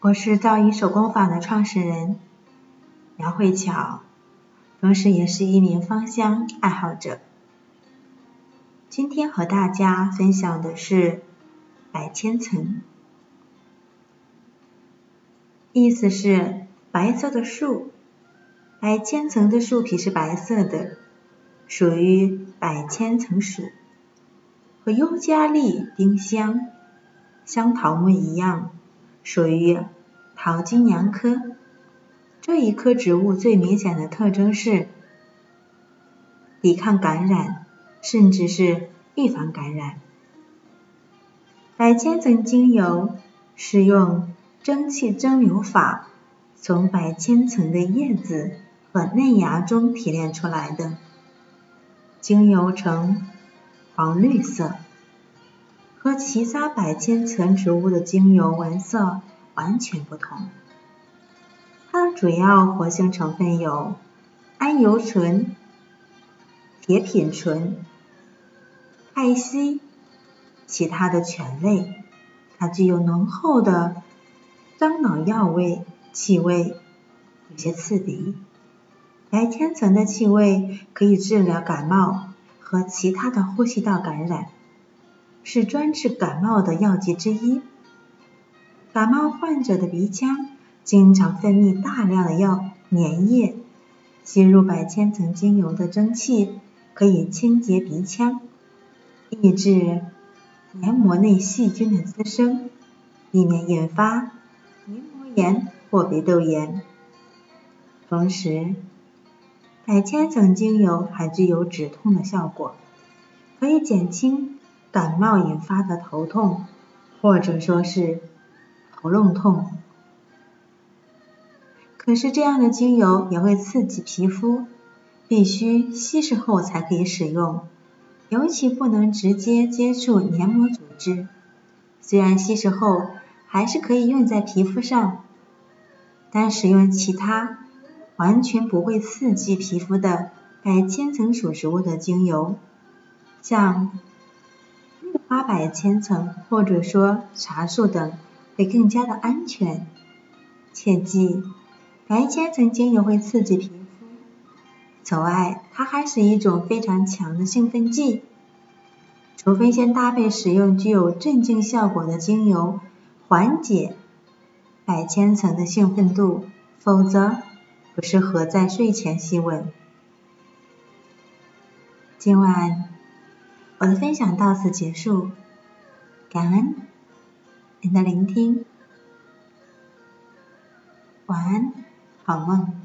我是造诣手工坊的创始人杨慧巧，同时也是一名芳香爱好者。今天和大家分享的是百千层，意思是白色的树，百千层的树皮是白色的，属于百千层属，和尤加利、丁香、香桃木一样。属于桃金娘科。这一科植物最明显的特征是抵抗感染，甚至是预防感染。百千层精油是用蒸汽蒸馏法从百千层的叶子和嫩芽中提炼出来的，精油呈黄绿色。和其他百千层植物的精油纹色完全不同。它的主要活性成分有桉油醇、铁品醇、肽烯，其他的醛类。它具有浓厚的樟脑药味，气味有些刺鼻。百千层的气味可以治疗感冒和其他的呼吸道感染。是专治感冒的药剂之一。感冒患者的鼻腔经常分泌大量的药粘液，吸入百千层精油的蒸汽可以清洁鼻腔，抑制黏膜内细菌的滋生，避免引发黏膜炎或鼻窦炎。同时，百千层精油还具有止痛的效果，可以减轻。感冒引发的头痛，或者说是喉咙痛。可是这样的精油也会刺激皮肤，必须稀释后才可以使用，尤其不能直接接触黏膜组织。虽然稀释后还是可以用在皮肤上，但使用其他完全不会刺激皮肤的百千层属植物的精油，像。八百千层或者说茶树等会更加的安全。切记，百千层精油会刺激皮肤。此外，它还是一种非常强的兴奋剂。除非先搭配使用具有镇静效果的精油，缓解百千层的兴奋度，否则不适合在睡前吸闻。今晚。我的分享到此结束，感恩您的聆听，晚安，好梦。